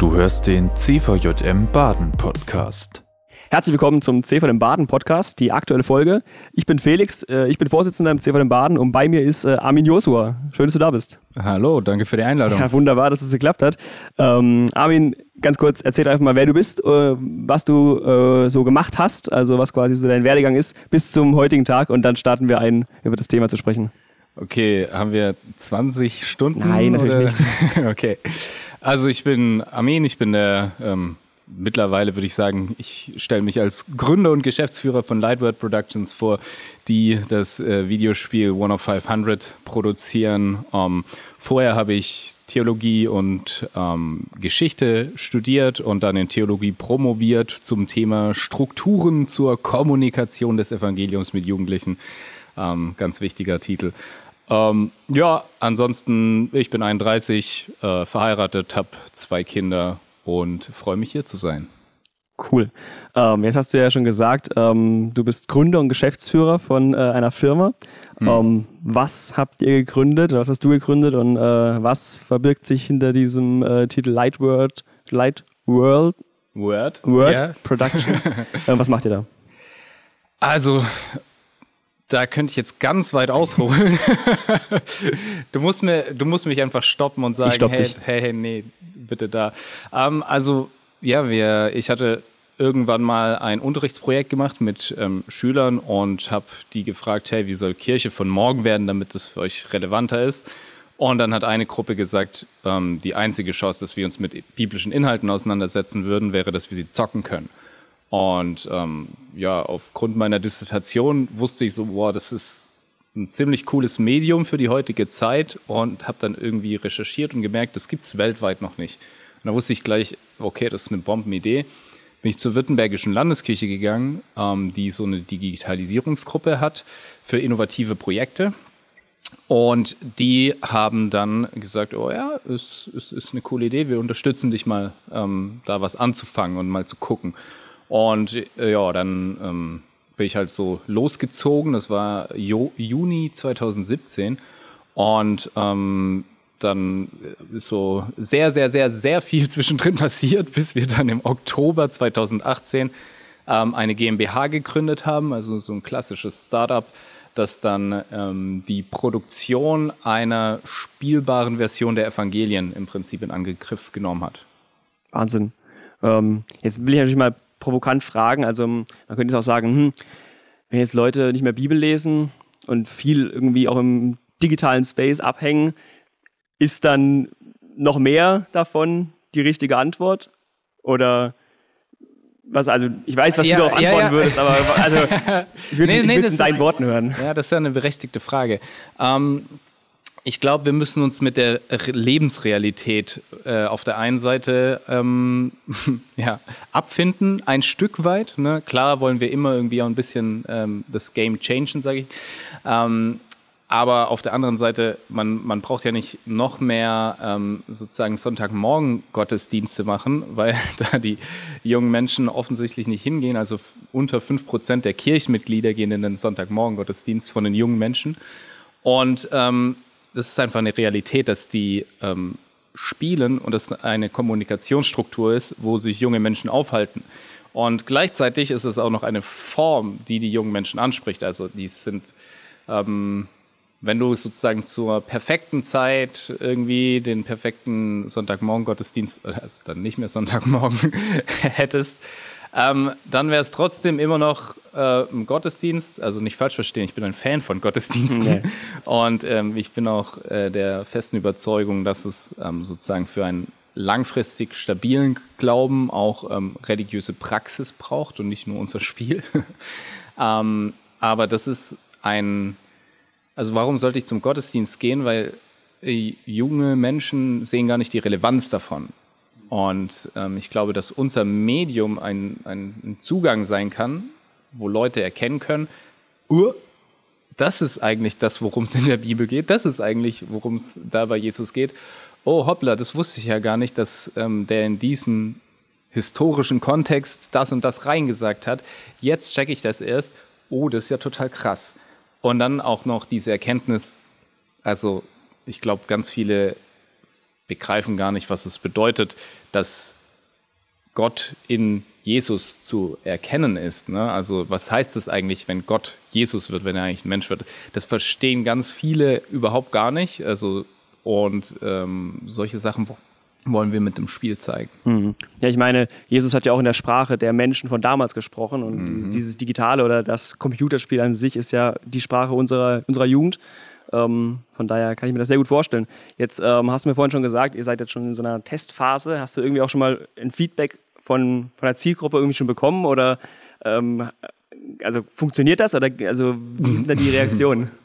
Du hörst den CVJM Baden Podcast. Herzlich willkommen zum CVJM Baden Podcast, die aktuelle Folge. Ich bin Felix, äh, ich bin Vorsitzender im CVJM Baden und bei mir ist äh, Armin Josua. Schön, dass du da bist. Hallo, danke für die Einladung. Ja, wunderbar, dass es geklappt hat. Ähm, Armin, ganz kurz, erzähl einfach mal, wer du bist, äh, was du so gemacht hast, also was quasi so dein Werdegang ist bis zum heutigen Tag und dann starten wir ein, über das Thema zu sprechen. Okay, haben wir 20 Stunden? Nein, natürlich oder? nicht. okay. Also ich bin Armin, ich bin der, ähm, mittlerweile würde ich sagen, ich stelle mich als Gründer und Geschäftsführer von Lightword Productions vor, die das äh, Videospiel One of 500 produzieren. Ähm, vorher habe ich Theologie und ähm, Geschichte studiert und dann in Theologie promoviert zum Thema Strukturen zur Kommunikation des Evangeliums mit Jugendlichen. Ähm, ganz wichtiger Titel. Ähm, ja, ansonsten, ich bin 31, äh, verheiratet, habe zwei Kinder und freue mich hier zu sein. Cool. Ähm, jetzt hast du ja schon gesagt, ähm, du bist Gründer und Geschäftsführer von äh, einer Firma. Hm. was habt ihr gegründet? Was hast du gegründet und äh, was verbirgt sich hinter diesem äh, Titel Light World, Light World, Word, Word yeah. Production? Äh, was macht ihr da? Also da könnte ich jetzt ganz weit ausholen. du, musst mir, du musst mich einfach stoppen und sagen, stopp hey, hey, hey, nee, bitte da. Ähm, also, ja, wir, ich hatte irgendwann mal ein Unterrichtsprojekt gemacht mit ähm, Schülern und habe die gefragt, hey, wie soll Kirche von morgen werden, damit das für euch relevanter ist? Und dann hat eine Gruppe gesagt, ähm, die einzige Chance, dass wir uns mit biblischen Inhalten auseinandersetzen würden, wäre, dass wir sie zocken können. Und ähm, ja, aufgrund meiner Dissertation wusste ich so, boah, das ist ein ziemlich cooles Medium für die heutige Zeit und habe dann irgendwie recherchiert und gemerkt, das gibt's weltweit noch nicht. Und da wusste ich gleich, okay, das ist eine Bombenidee. Bin ich zur Württembergischen Landeskirche gegangen, ähm, die so eine Digitalisierungsgruppe hat für innovative Projekte. Und die haben dann gesagt, oh ja, es, es ist eine coole Idee, wir unterstützen dich mal, ähm, da was anzufangen und mal zu gucken. Und äh, ja, dann ähm, bin ich halt so losgezogen. Das war jo Juni 2017. Und ähm, dann ist so sehr, sehr, sehr, sehr viel zwischendrin passiert, bis wir dann im Oktober 2018 ähm, eine GmbH gegründet haben, also so ein klassisches Startup, das dann ähm, die Produktion einer spielbaren Version der Evangelien im Prinzip in Angriff genommen hat. Wahnsinn. Ähm, jetzt will ich natürlich mal provokant fragen. Also man könnte jetzt auch sagen, hm, wenn jetzt Leute nicht mehr Bibel lesen und viel irgendwie auch im digitalen Space abhängen, ist dann noch mehr davon die richtige Antwort? Oder was, also ich weiß, was ja, du darauf antworten ja, ja. würdest, aber also, ich würde es nee, nee, in deinen Worten hören. Ja, das ist ja eine berechtigte Frage. Ähm, ich glaube, wir müssen uns mit der Lebensrealität äh, auf der einen Seite ähm, ja, abfinden, ein Stück weit. Ne? Klar wollen wir immer irgendwie auch ein bisschen ähm, das Game changen, sage ich. Ähm, aber auf der anderen Seite, man, man braucht ja nicht noch mehr ähm, sozusagen Sonntagmorgen Gottesdienste machen, weil da die jungen Menschen offensichtlich nicht hingehen. Also unter fünf Prozent der Kirchenmitglieder gehen in den Sonntagmorgen Gottesdienst von den jungen Menschen. Und ähm, das ist einfach eine Realität, dass die ähm, spielen und das eine Kommunikationsstruktur ist, wo sich junge Menschen aufhalten. Und gleichzeitig ist es auch noch eine Form, die die jungen Menschen anspricht. Also die sind, ähm, wenn du sozusagen zur perfekten Zeit irgendwie den perfekten Sonntagmorgen-Gottesdienst, also dann nicht mehr Sonntagmorgen hättest, ähm, dann wäre es trotzdem immer noch äh, ein Gottesdienst. Also nicht falsch verstehen, ich bin ein Fan von Gottesdiensten. Nee. Und ähm, ich bin auch äh, der festen Überzeugung, dass es ähm, sozusagen für einen langfristig stabilen Glauben auch ähm, religiöse Praxis braucht und nicht nur unser Spiel. Ähm, aber das ist ein, also warum sollte ich zum Gottesdienst gehen? Weil äh, junge Menschen sehen gar nicht die Relevanz davon. Und ähm, ich glaube, dass unser Medium ein, ein, Zugang sein kann, wo Leute erkennen können, uh, das ist eigentlich das, worum es in der Bibel geht, das ist eigentlich, worum es da bei Jesus geht. Oh, hoppla, das wusste ich ja gar nicht, dass ähm, der in diesen historischen Kontext das und das reingesagt hat. Jetzt checke ich das erst. Oh, das ist ja total krass. Und dann auch noch diese Erkenntnis, also ich glaube, ganz viele begreifen gar nicht, was es bedeutet, dass Gott in Jesus zu erkennen ist. Ne? Also was heißt das eigentlich, wenn Gott Jesus wird, wenn er eigentlich ein Mensch wird? Das verstehen ganz viele überhaupt gar nicht. Also und ähm, solche Sachen wollen wir mit dem Spiel zeigen. Mhm. Ja, ich meine, Jesus hat ja auch in der Sprache der Menschen von damals gesprochen und mhm. dieses, dieses, Digitale oder das Computerspiel an sich ist ja die Sprache unserer, unserer Jugend. Ähm, von daher kann ich mir das sehr gut vorstellen. Jetzt ähm, hast du mir vorhin schon gesagt, ihr seid jetzt schon in so einer Testphase. Hast du irgendwie auch schon mal ein Feedback von, von der Zielgruppe irgendwie schon bekommen oder ähm, also funktioniert das oder also wie sind da die Reaktionen?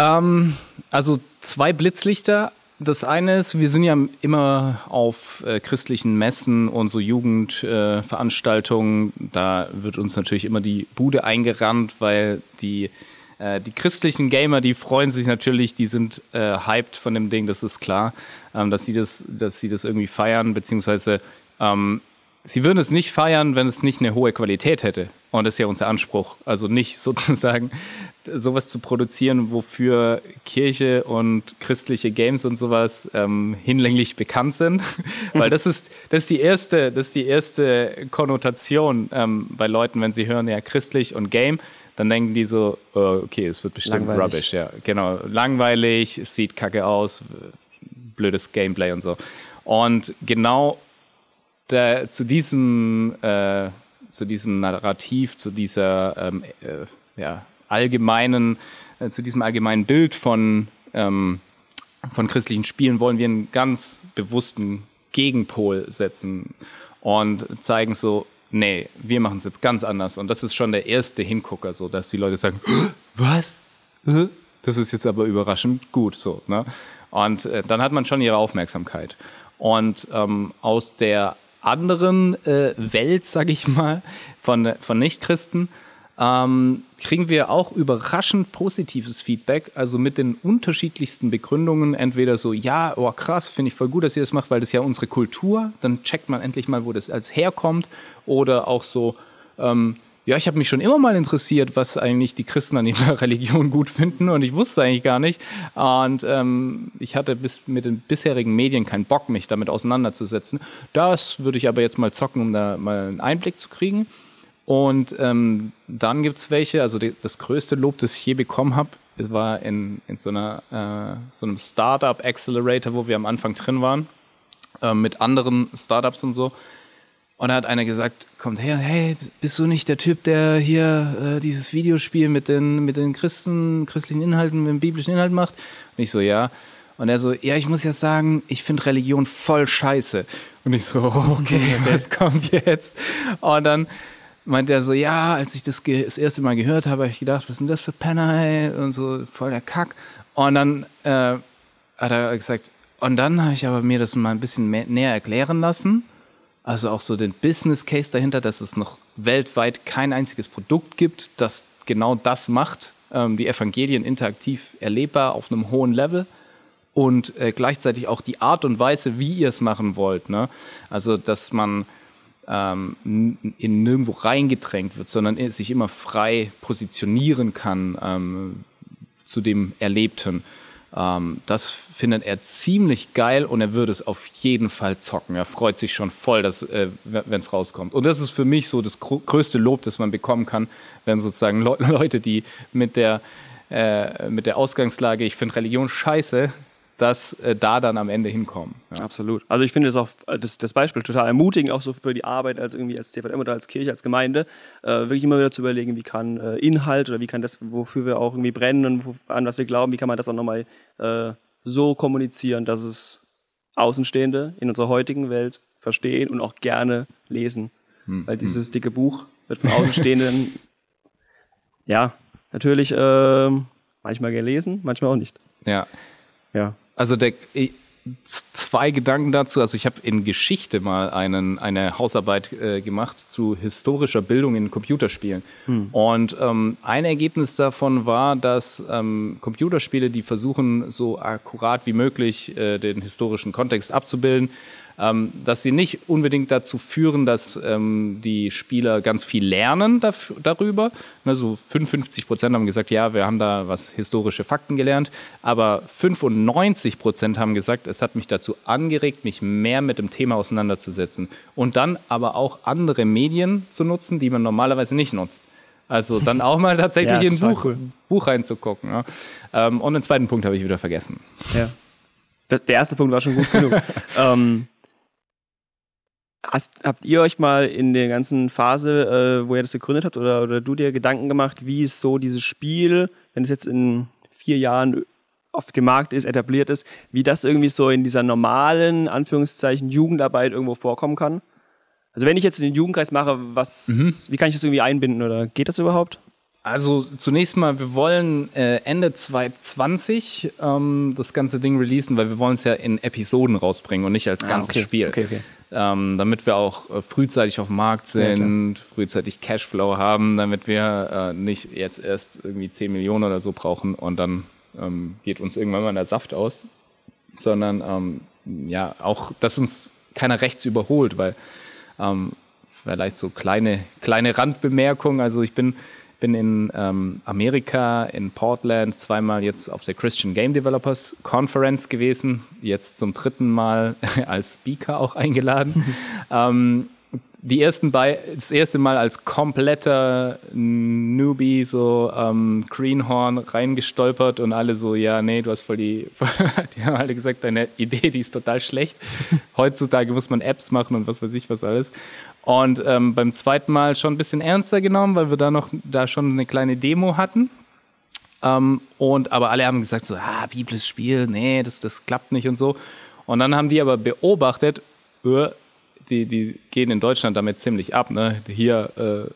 Ähm, also zwei Blitzlichter. Das eine ist, wir sind ja immer auf äh, christlichen Messen und so Jugendveranstaltungen. Äh, da wird uns natürlich immer die Bude eingerannt, weil die, äh, die christlichen Gamer, die freuen sich natürlich, die sind äh, hyped von dem Ding, das ist klar, ähm, dass, sie das, dass sie das irgendwie feiern, beziehungsweise ähm, sie würden es nicht feiern, wenn es nicht eine hohe Qualität hätte. Und das ist ja unser Anspruch. Also nicht sozusagen sowas zu produzieren, wofür Kirche und christliche Games und sowas ähm, hinlänglich bekannt sind. Weil das ist, das ist die erste, das ist die erste Konnotation ähm, bei Leuten, wenn sie hören, ja, christlich und Game, dann denken die so, oh, okay, es wird bestimmt langweilig. rubbish, ja. Genau. Langweilig, es sieht kacke aus, blödes Gameplay und so. Und genau der, zu diesem äh, zu diesem Narrativ, zu dieser ähm, äh, ja, allgemeinen, äh, zu diesem allgemeinen Bild von, ähm, von christlichen Spielen wollen wir einen ganz bewussten Gegenpol setzen und zeigen so, nee, wir machen es jetzt ganz anders. Und das ist schon der erste Hingucker, so dass die Leute sagen, was? Das ist jetzt aber überraschend gut, so. Ne? Und äh, dann hat man schon ihre Aufmerksamkeit. Und ähm, aus der anderen äh, Welt, sage ich mal, von, von Nichtchristen, ähm, kriegen wir auch überraschend positives Feedback, also mit den unterschiedlichsten Begründungen. Entweder so, ja, oh krass, finde ich voll gut, dass ihr das macht, weil das ist ja unsere Kultur. Dann checkt man endlich mal, wo das als herkommt. Oder auch so, ähm, ja, ich habe mich schon immer mal interessiert, was eigentlich die Christen an ihrer Religion gut finden und ich wusste eigentlich gar nicht. Und ähm, ich hatte bis mit den bisherigen Medien keinen Bock, mich damit auseinanderzusetzen. Das würde ich aber jetzt mal zocken, um da mal einen Einblick zu kriegen. Und ähm, dann gibt es welche, also die, das größte Lob, das ich je bekommen habe, war in, in so, einer, äh, so einem Startup Accelerator, wo wir am Anfang drin waren, äh, mit anderen Startups und so. Und da hat einer gesagt, kommt her, hey, bist du nicht der Typ, der hier äh, dieses Videospiel mit den, mit den Christen, christlichen Inhalten, mit dem biblischen Inhalt macht? Und ich so, ja. Und er so, ja, ich muss ja sagen, ich finde Religion voll scheiße. Und ich so, okay, das kommt jetzt. Und dann meinte er so, ja, als ich das das erste Mal gehört habe, habe ich gedacht, was denn das für Penner, ey? Und so, voll der Kack. Und dann äh, hat er gesagt, und dann habe ich aber mir das mal ein bisschen mehr, näher erklären lassen. Also auch so den Business Case dahinter, dass es noch weltweit kein einziges Produkt gibt, das genau das macht, ähm, die Evangelien interaktiv erlebbar auf einem hohen Level und äh, gleichzeitig auch die Art und Weise, wie ihr es machen wollt. Ne? Also, dass man ähm, in nirgendwo reingedrängt wird, sondern sich immer frei positionieren kann ähm, zu dem Erlebten. Ähm, das findet er ziemlich geil und er würde es auf jeden Fall zocken. Er freut sich schon voll, äh, wenn es rauskommt. Und das ist für mich so das größte Lob, das man bekommen kann, wenn sozusagen Le Leute, die mit der, äh, mit der Ausgangslage, ich finde Religion scheiße, dass äh, da dann am Ende hinkommen. Ja. Absolut. Also ich finde das auch das, das, Beispiel total ermutigend, auch so für die Arbeit als irgendwie als CVM oder als Kirche, als Gemeinde, äh, wirklich immer wieder zu überlegen, wie kann äh, Inhalt oder wie kann das, wofür wir auch irgendwie brennen und wo, an was wir glauben, wie kann man das auch nochmal äh, so kommunizieren, dass es Außenstehende in unserer heutigen Welt verstehen und auch gerne lesen. Hm. Weil dieses hm. dicke Buch wird von Außenstehenden ja natürlich ähm, manchmal gelesen, manchmal auch nicht. Ja. Ja. Also der, zwei Gedanken dazu. Also ich habe in Geschichte mal einen, eine Hausarbeit äh, gemacht zu historischer Bildung in Computerspielen. Hm. Und ähm, ein Ergebnis davon war, dass ähm, Computerspiele, die versuchen, so akkurat wie möglich äh, den historischen Kontext abzubilden, ähm, dass sie nicht unbedingt dazu führen, dass ähm, die Spieler ganz viel lernen dafür, darüber. Also 55 Prozent haben gesagt, ja, wir haben da was historische Fakten gelernt, aber 95 Prozent haben gesagt, es hat mich dazu angeregt, mich mehr mit dem Thema auseinanderzusetzen und dann aber auch andere Medien zu nutzen, die man normalerweise nicht nutzt. Also dann auch mal tatsächlich ja, in ein Buch, cool. Buch reinzugucken. Ja. Ähm, und den zweiten Punkt habe ich wieder vergessen. Ja. Der erste Punkt war schon gut genug. ähm, hast, habt ihr euch mal in der ganzen Phase, äh, wo ihr das gegründet habt, oder, oder du dir Gedanken gemacht, wie ist so dieses Spiel, wenn es jetzt in vier Jahren auf dem Markt ist, etabliert ist, wie das irgendwie so in dieser normalen, Anführungszeichen, Jugendarbeit irgendwo vorkommen kann? Also wenn ich jetzt den Jugendkreis mache, was, mhm. wie kann ich das irgendwie einbinden oder geht das überhaupt? Also zunächst mal, wir wollen äh, Ende 2020 ähm, das ganze Ding releasen, weil wir wollen es ja in Episoden rausbringen und nicht als ah, ganzes okay. Spiel. Okay, okay. Ähm, damit wir auch äh, frühzeitig auf dem Markt sind, ja, frühzeitig Cashflow haben, damit wir äh, nicht jetzt erst irgendwie 10 Millionen oder so brauchen und dann ähm, geht uns irgendwann mal der Saft aus, sondern ähm, ja auch, dass uns keiner rechts überholt, weil ähm, vielleicht so kleine, kleine Randbemerkung. Also ich bin, bin in ähm, Amerika, in Portland, zweimal jetzt auf der Christian Game Developers Conference gewesen, jetzt zum dritten Mal als Speaker auch eingeladen. ähm, die ersten bei, das erste Mal als kompletter Newbie, so ähm, Greenhorn reingestolpert und alle so, ja, nee, du hast voll die, die haben alle gesagt, deine Idee, die ist total schlecht. Heutzutage muss man Apps machen und was weiß ich was alles. Und ähm, beim zweiten Mal schon ein bisschen ernster genommen, weil wir da noch, da schon eine kleine Demo hatten. Ähm, und aber alle haben gesagt so, ah, biblisches Spiel, nee, das, das klappt nicht und so. Und dann haben die aber beobachtet, öh, die, die gehen in Deutschland damit ziemlich ab. Ne? Hier äh,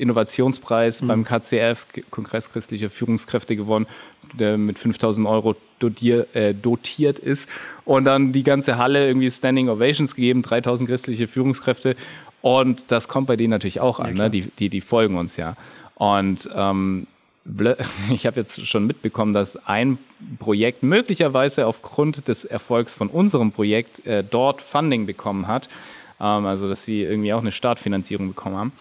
Innovationspreis mhm. beim KCF, Kongress christlicher Führungskräfte gewonnen, der mit 5000 Euro dotier, äh, dotiert ist. Und dann die ganze Halle irgendwie Standing Ovations gegeben, 3000 christliche Führungskräfte. Und das kommt bei denen natürlich auch an, ja, ne? die, die, die folgen uns ja. Und ähm, ich habe jetzt schon mitbekommen, dass ein Projekt möglicherweise aufgrund des Erfolgs von unserem Projekt äh, dort Funding bekommen hat. Ähm, also dass sie irgendwie auch eine Startfinanzierung bekommen haben.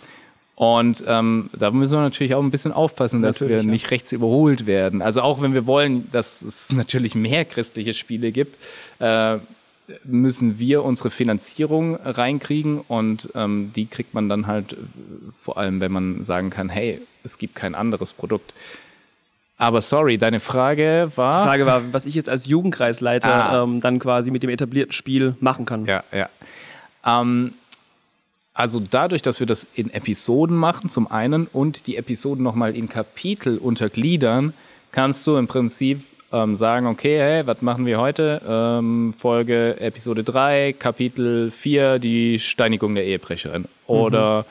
Und ähm, da müssen wir natürlich auch ein bisschen aufpassen, dass natürlich, wir ja. nicht rechts überholt werden. Also auch wenn wir wollen, dass es natürlich mehr christliche Spiele gibt, äh, müssen wir unsere Finanzierung reinkriegen und ähm, die kriegt man dann halt vor allem, wenn man sagen kann, hey, es gibt kein anderes Produkt. Aber sorry, deine Frage war. Die Frage war, was ich jetzt als Jugendkreisleiter ah. ähm, dann quasi mit dem etablierten Spiel machen kann. Ja, ja. Ähm, also dadurch, dass wir das in Episoden machen, zum einen, und die Episoden nochmal in Kapitel untergliedern, kannst du im Prinzip ähm, sagen, okay, hey, was machen wir heute? Ähm, Folge Episode 3, Kapitel 4, die Steinigung der Ehebrecherin. Oder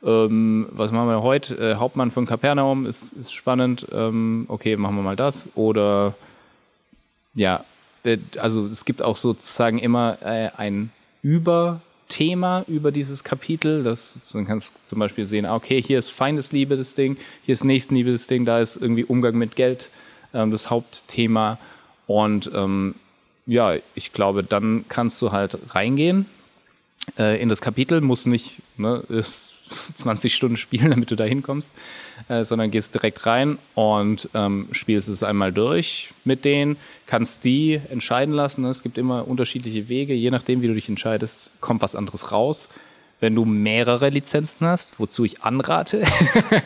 mhm. ähm, was machen wir heute? Äh, Hauptmann von Kapernaum ist, ist spannend. Ähm, okay, machen wir mal das. Oder ja, äh, also es gibt auch sozusagen immer äh, ein Über- Thema über dieses Kapitel. Das, dann kannst du zum Beispiel sehen, ah, okay, hier ist Feindesliebe das Ding, hier ist Nächstenliebe das Ding, da ist irgendwie Umgang mit Geld ähm, das Hauptthema. Und ähm, ja, ich glaube, dann kannst du halt reingehen äh, in das Kapitel, muss nicht, ne, ist 20 Stunden spielen, damit du da hinkommst, äh, sondern gehst direkt rein und ähm, spielst es einmal durch mit denen, kannst die entscheiden lassen. Es gibt immer unterschiedliche Wege, je nachdem, wie du dich entscheidest, kommt was anderes raus. Wenn du mehrere Lizenzen hast, wozu ich anrate,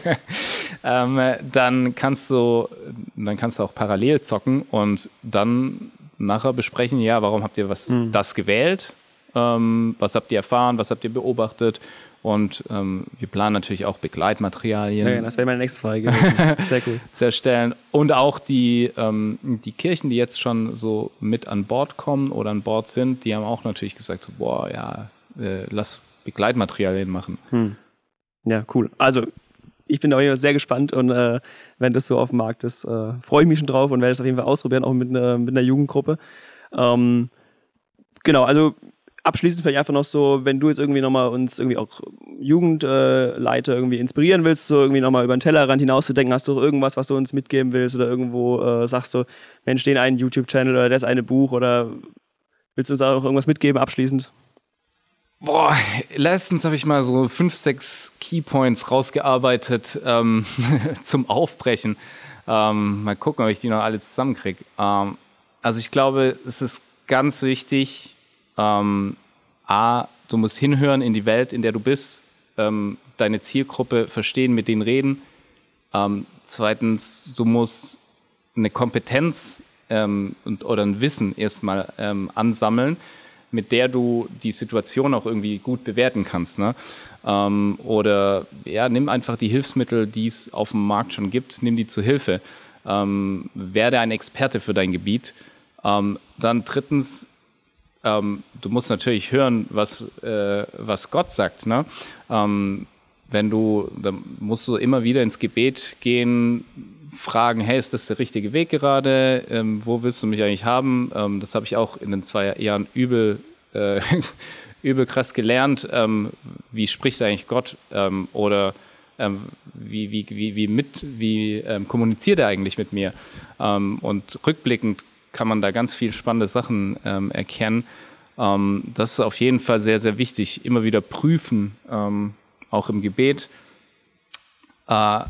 ähm, dann kannst du, dann kannst du auch parallel zocken und dann nachher besprechen, ja, warum habt ihr was mhm. das gewählt? Ähm, was habt ihr erfahren? Was habt ihr beobachtet? Und ähm, wir planen natürlich auch Begleitmaterialien. Ja, das wäre meine nächste Frage Sehr cool. zu erstellen. Und auch die, ähm, die Kirchen, die jetzt schon so mit an Bord kommen oder an Bord sind, die haben auch natürlich gesagt, so, boah, ja, äh, lass Begleitmaterialien machen. Hm. Ja, cool. Also, ich bin auf jeden Fall sehr gespannt und äh, wenn das so auf dem Markt ist, äh, freue ich mich schon drauf und werde es auf jeden Fall ausprobieren, auch mit, ne, mit einer Jugendgruppe. Ähm, genau, also abschließend vielleicht einfach noch so, wenn du jetzt irgendwie nochmal uns irgendwie auch Jugendleiter äh, irgendwie inspirieren willst, so irgendwie nochmal über den Tellerrand hinauszudenken, hast du irgendwas, was du uns mitgeben willst oder irgendwo äh, sagst du, Mensch, den einen YouTube-Channel oder das eine Buch oder willst du uns auch irgendwas mitgeben abschließend? Boah, letztens habe ich mal so fünf, sechs Keypoints rausgearbeitet ähm, zum Aufbrechen. Ähm, mal gucken, ob ich die noch alle zusammenkriege. Ähm, also ich glaube, es ist ganz wichtig, ähm, A, du musst hinhören in die Welt, in der du bist, ähm, deine Zielgruppe verstehen, mit denen reden. Ähm, zweitens, du musst eine Kompetenz ähm, und, oder ein Wissen erstmal ähm, ansammeln, mit der du die Situation auch irgendwie gut bewerten kannst. Ne? Ähm, oder ja, nimm einfach die Hilfsmittel, die es auf dem Markt schon gibt, nimm die zu Hilfe. Werde ein Experte für dein Gebiet. Dann drittens, ähm, du musst natürlich hören, was, äh, was Gott sagt. Ne? Ähm, wenn du, dann musst du immer wieder ins Gebet gehen, fragen, hey, ist das der richtige Weg gerade? Ähm, wo willst du mich eigentlich haben? Ähm, das habe ich auch in den zwei Jahren übel, äh, übel krass gelernt. Ähm, wie spricht eigentlich Gott? Ähm, oder ähm, wie, wie, wie, wie, mit, wie ähm, kommuniziert er eigentlich mit mir? und rückblickend kann man da ganz viel spannende Sachen erkennen. das ist auf jeden Fall sehr, sehr wichtig. Immer wieder prüfen, auch im Gebet. Äh,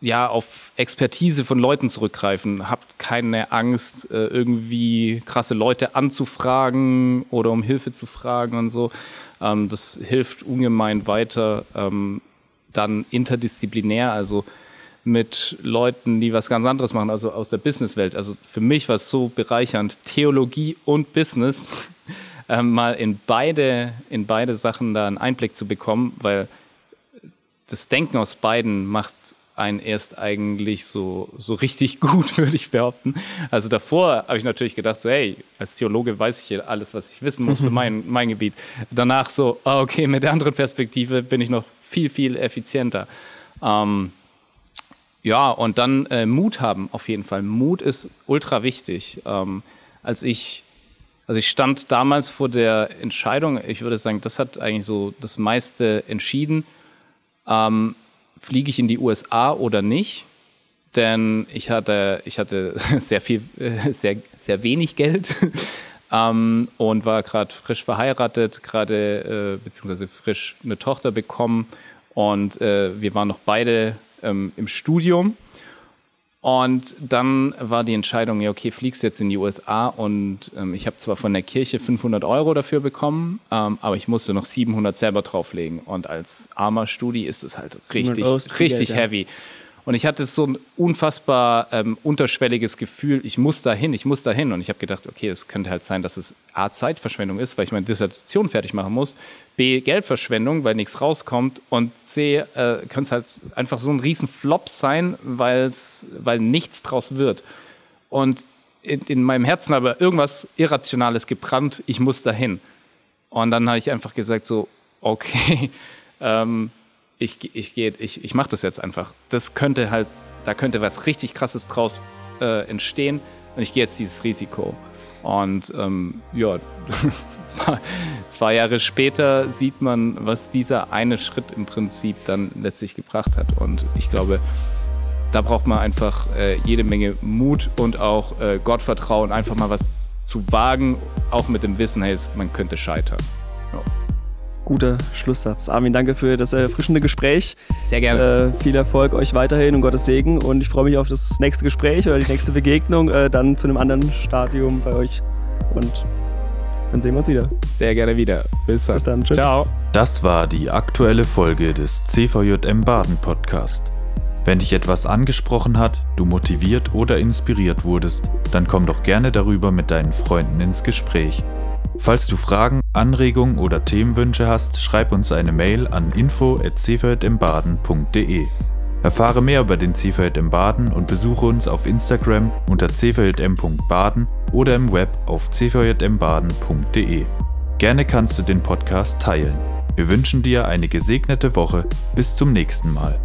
ja, auf Expertise von Leuten zurückgreifen. Habt keine Angst, äh, irgendwie krasse Leute anzufragen oder um Hilfe zu fragen und so. Ähm, das hilft ungemein weiter. Ähm, dann interdisziplinär, also mit Leuten, die was ganz anderes machen, also aus der Businesswelt. Also für mich war es so bereichernd, Theologie und Business ähm, mal in beide, in beide Sachen da einen Einblick zu bekommen, weil das Denken aus beiden macht einen erst eigentlich so, so richtig gut, würde ich behaupten. Also davor habe ich natürlich gedacht, so, hey, als Theologe weiß ich hier alles, was ich wissen muss für mein, mein Gebiet. Danach so, ah, okay, mit der anderen Perspektive bin ich noch viel, viel effizienter. Ähm, ja, und dann äh, Mut haben, auf jeden Fall. Mut ist ultra wichtig. Ähm, als ich, also ich stand damals vor der Entscheidung, ich würde sagen, das hat eigentlich so das meiste entschieden. Ähm, fliege ich in die USA oder nicht? Denn ich hatte, ich hatte sehr viel, äh, sehr, sehr wenig Geld ähm, und war gerade frisch verheiratet, gerade äh, beziehungsweise frisch eine Tochter bekommen und äh, wir waren noch beide ähm, im Studium. Und dann war die Entscheidung, ja, okay, fliegst jetzt in die USA und ähm, ich habe zwar von der Kirche 500 Euro dafür bekommen, ähm, aber ich musste noch 700 selber drauflegen. Und als armer Studi ist es halt richtig, richtig heavy. Und ich hatte so ein unfassbar ähm, unterschwelliges Gefühl, ich muss da hin, ich muss da hin. Und ich habe gedacht, okay, es könnte halt sein, dass es A, Zeitverschwendung ist, weil ich meine Dissertation fertig machen muss, B, Geldverschwendung, weil nichts rauskommt und C, äh, könnte es halt einfach so ein riesen Flop sein, weil nichts draus wird. Und in, in meinem Herzen aber irgendwas Irrationales gebrannt, ich muss da hin. Und dann habe ich einfach gesagt so, okay, ähm, ich, ich, gehe, ich, ich mache das jetzt einfach. Das könnte halt, da könnte was richtig krasses draus äh, entstehen und ich gehe jetzt dieses Risiko. Und ähm, ja, zwei Jahre später sieht man, was dieser eine Schritt im Prinzip dann letztlich gebracht hat. Und ich glaube, da braucht man einfach äh, jede Menge Mut und auch äh, Gottvertrauen, einfach mal was zu wagen, auch mit dem Wissen, hey, man könnte scheitern. Guter Schlusssatz. Armin, danke für das erfrischende Gespräch. Sehr gerne. Äh, viel Erfolg euch weiterhin und Gottes Segen. Und ich freue mich auf das nächste Gespräch oder die nächste Begegnung, äh, dann zu einem anderen Stadium bei euch. Und dann sehen wir uns wieder. Sehr gerne wieder. Bis dann. Bis dann. Tschüss. Ciao. Das war die aktuelle Folge des CVJM Baden Podcast. Wenn dich etwas angesprochen hat, du motiviert oder inspiriert wurdest, dann komm doch gerne darüber mit deinen Freunden ins Gespräch. Falls du Fragen, Anregungen oder Themenwünsche hast, schreib uns eine Mail an info@cvjmbaden.de. Erfahre mehr über den CVJM Baden und besuche uns auf Instagram unter cvjm.baden oder im Web auf cvjmbaden.de. Gerne kannst du den Podcast teilen. Wir wünschen dir eine gesegnete Woche. Bis zum nächsten Mal.